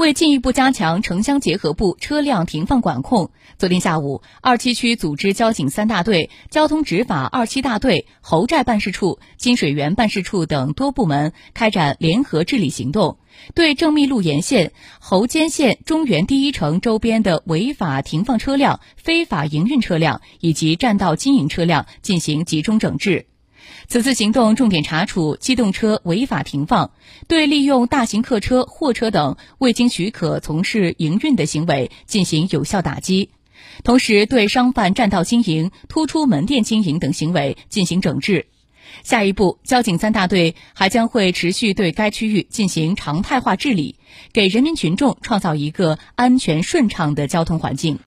为进一步加强城乡结合部车辆停放管控，昨天下午，二七区组织交警三大队、交通执法二七大队、侯寨办事处、金水源办事处等多部门开展联合治理行动，对正密路沿线、侯坚县中原第一城周边的违法停放车辆、非法营运车辆以及占道经营车辆进行集中整治。此次行动重点查处机动车违法停放，对利用大型客车、货车等未经许可从事营运的行为进行有效打击，同时对商贩占道经营、突出门店经营等行为进行整治。下一步，交警三大队还将会持续对该区域进行常态化治理，给人民群众创造一个安全顺畅的交通环境。